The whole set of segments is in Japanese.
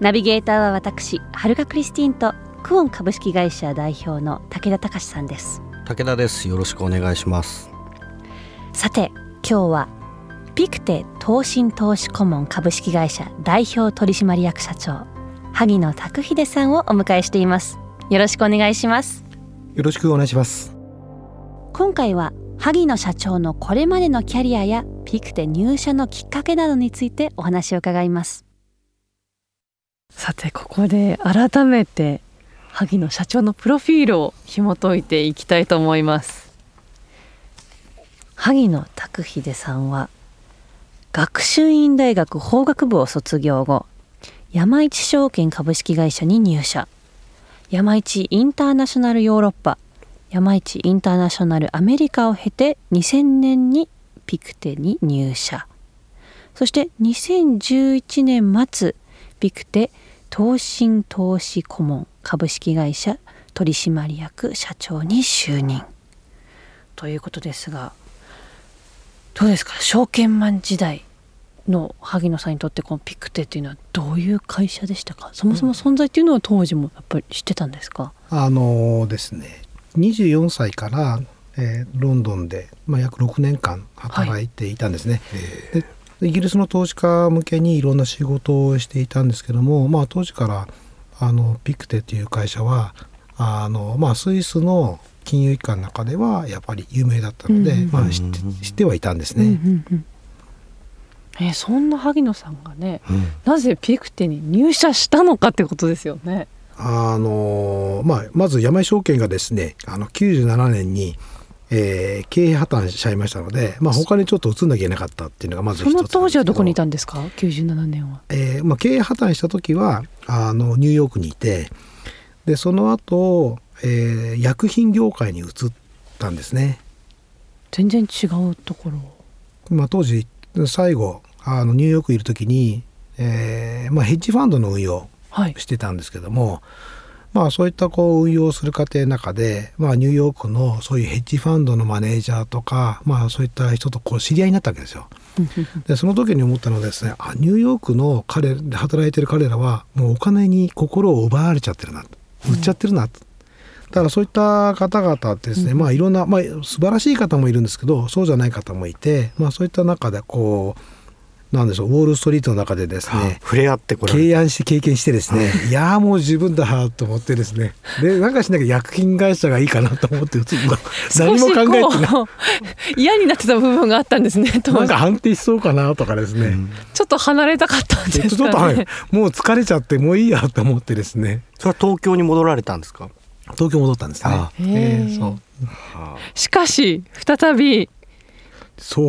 ナビゲーターは私はるかクリスティンとクオン株式会社代表の武田隆さんです。武田です。よろしくお願いします。さて今日はピクテ投信投資顧問株式会社代表取締役社長萩野拓秀さんをお迎えしています。よろしくお願いします。よろしくお願いします。今回は萩野社長のこれまでのキャリアやピクテ入社のきっかけなどについてお話を伺いますさてここで改めて萩野社長のプロフィールを紐解いていきたいと思います。萩野拓秀さんは学習院大学法学部を卒業後山一証券株式会社に入社。山一インターナショナルヨーロッパ。山一インターナショナルアメリカを経て2000年にピクテに入社。そして2011年末ピクテ投信投資顧問株式会社取締役社長に就任。ということですがどうですか？証券マン時代の萩野さんにとってこのピクテっていうのはどういう会社でしたか？そもそも存在っていうのは当時もやっぱり知ってたんですか、あのですね。24歳から、えーロンドンで、まあ、約6年間働いていたんですね、でイギリスの投資家向けにいろんな仕事をしていたんですけども、まあ、当時からあのピクテという会社はあの、まあ、スイスの金融機関の中ではやっぱり有名だったので、うんうんうんまあ、知って知ってはいたんですね。うんうんうんえーそんな萩野さんがねなぜピクテに入社したのかってことですよね。あのまあ、まず山井証券がですねあの97年に、えー経営破綻しちゃいましたので、まあ、他にちょっと移んなきゃいけなかったっていうのがまずその当時はどこにいたたんですか？97年は。えーまあ、経営破綻した時はあのニューヨークにいてでその後、えー薬品業界に移ったんですね、全然違うところまあ、当時最後あのニューヨークいる時に、えーまあ、ヘッジファンドの運用はい。してたんですけども、まあ、そういったこう運用する過程の中で、まあ、ニューヨークのそういうヘッジファンドのマネージャーとか、まあ、そういった人とこう知り合いになったわけですよ。でその時に思ったのはですねあニューヨークの彼で働いてる彼らはもうお金に心を奪われちゃってるな売っちゃってるなと。だからそういった方々ってですね、まあいろんな、まあ、素晴らしい方もいるんですけどそうじゃない方もいて、まあ、そういった中でこうなんでしょうウォール・ストリートの中でですね触れ合ってこれ経営して経験してですねい。やーもう十分だと思ってですね。でなんかしなきゃ薬品会社がいいかなと思って 何も考えてない。嫌になってた部分があったんですねなんか安定しそうかなとかですね、ちょっと離れたかったんちょですっとはい。もう疲れちゃってもういいやと思ってですね。それは東京に戻られたんですか？東京戻ったんですね。えーそう。しかし再び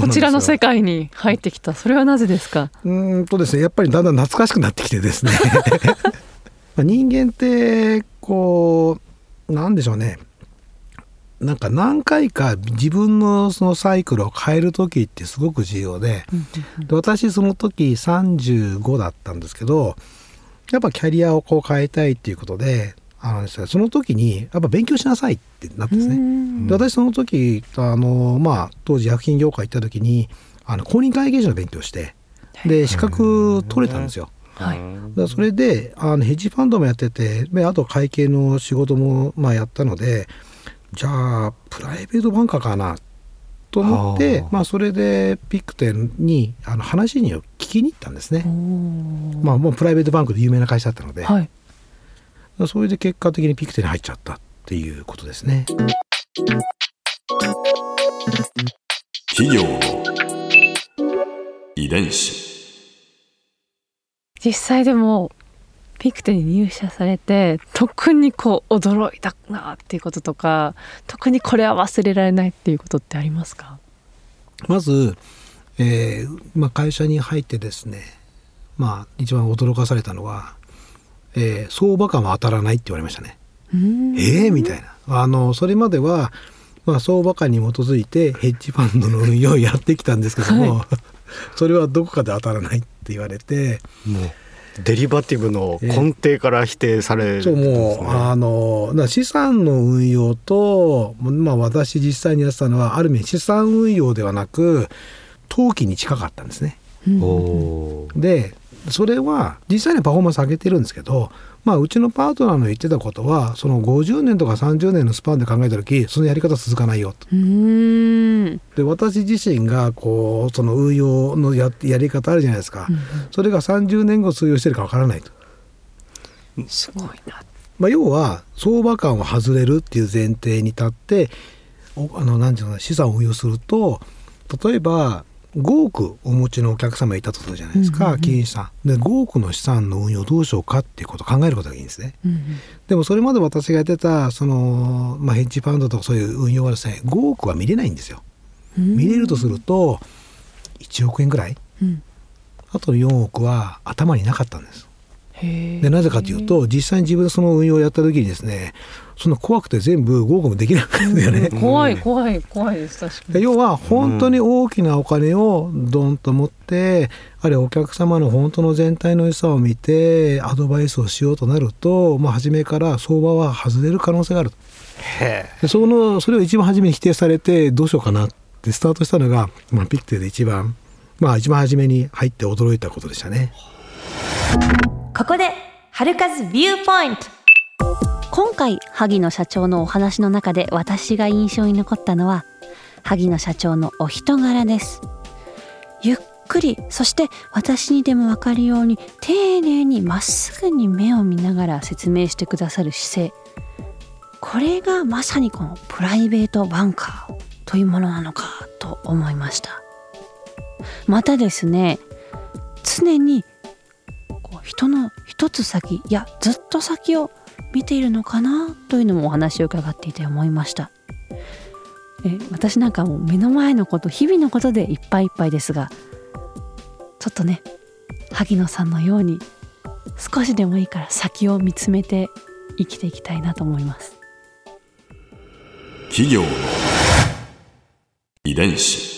こちらの世界に入ってきた。それはなぜですか？うーんとですねやっぱりだんだん懐かしくなってきてですね。まあ人間ってこうなんでしょうね。なんか何回か自分のそのサイクルを変える時ってすごく重要でで私その時35だったんですけどやっぱキャリアをこう変えたいっていうことであのですねその時にやっぱ勉強しなさいってなったんですね。で私その時あの、まあ、当時薬品業界行った時にあの公認会計士の勉強してで資格取れたんですよ。はい。だそれであのヘッジファンドもやっててであと会計の仕事もまあやったのでじゃあプライベートバンカーかなと思ってはあまあ、それでピクテンにあの話に聞きに行ったんですね。まあ、もうプライベートバンクで有名な会社だったので、はいそれで結果的にピクテンに入っちゃったっていうことですね。企業の遺伝子。実際でもピクテに入社されて特にこう驚いたなっていうこととか特にこれは忘れられないっていうことってありますか？まず、えーまあ、会社に入ってですねまあ一番驚かされたのは、えー相場感は当たらないって言われましたね。うんええみたいな。あのそれまでは、まあ、相場感に基づいてヘッジファンドの運用をやってきたんですけども、それはどこかで当たらないって言われてもうデリバティブの根底から否定されるそうもうあの資産の運用と、まあ、私実際にやってたのはある意味資産運用ではなく投機に近かったんですね。でそれは実際にはパフォーマンス上げてるんですけど、まあ、うちのパートナーの言ってたことはその50年とか30年のスパンで考えた時そのやり方続かないよと。うんで私自身がこうその運用のややり方あるじゃないですか、それが30年後通用してるかわからないと。すごいなまあ、要は相場感を外れるっていう前提に立っておあのなんていうの資産を運用すると例えば5億お持ちのお客様いたとするじゃないですか、金融資産。で5億の資産の運用どうしようかっていうことを考えることがいいんですね。でもそれまで私がやってたその、まあ、ヘッジファンドとかそういう運用はですね5億は見れないんですよ。見れるとすると1億円ぐらい。うん。あとの4億は頭になかったんですでなぜかというと実際に自分でその運用をやった時にですねその怖くて全部5億もできなかったよね。怖い怖い怖いです確かに。で要は本当に大きなお金をドンと持って、あるいはお客様の本当の全体の良さを見てアドバイスをしようとなると、まあ、初めから相場は外れる可能性があるへでそのそれを一番初めに否定されてどうしようかなってスタートしたのが、まあ、ピクテで一番まあ一番初めに入って驚いたことでしたね。ここで春風ビューポイント今回萩野社長のお話の中で私が印象に残ったのは萩野社長のお人柄です。ゆっくりそして私にでも分かるように丁寧にまっすぐに目を見ながら説明してくださる姿勢。これがまさにこのプライベートバンカーというものなのかと思いました。またですね常に人の一つ先いやずっと先を見ているのかなというのもお話を伺っていて思いました。え私なんかもう目の前のこと日々のことでいっぱいいっぱいですがちょっとね萩野さんのように少しでもいいから先を見つめて生きていきたいなと思います。企業遺伝子。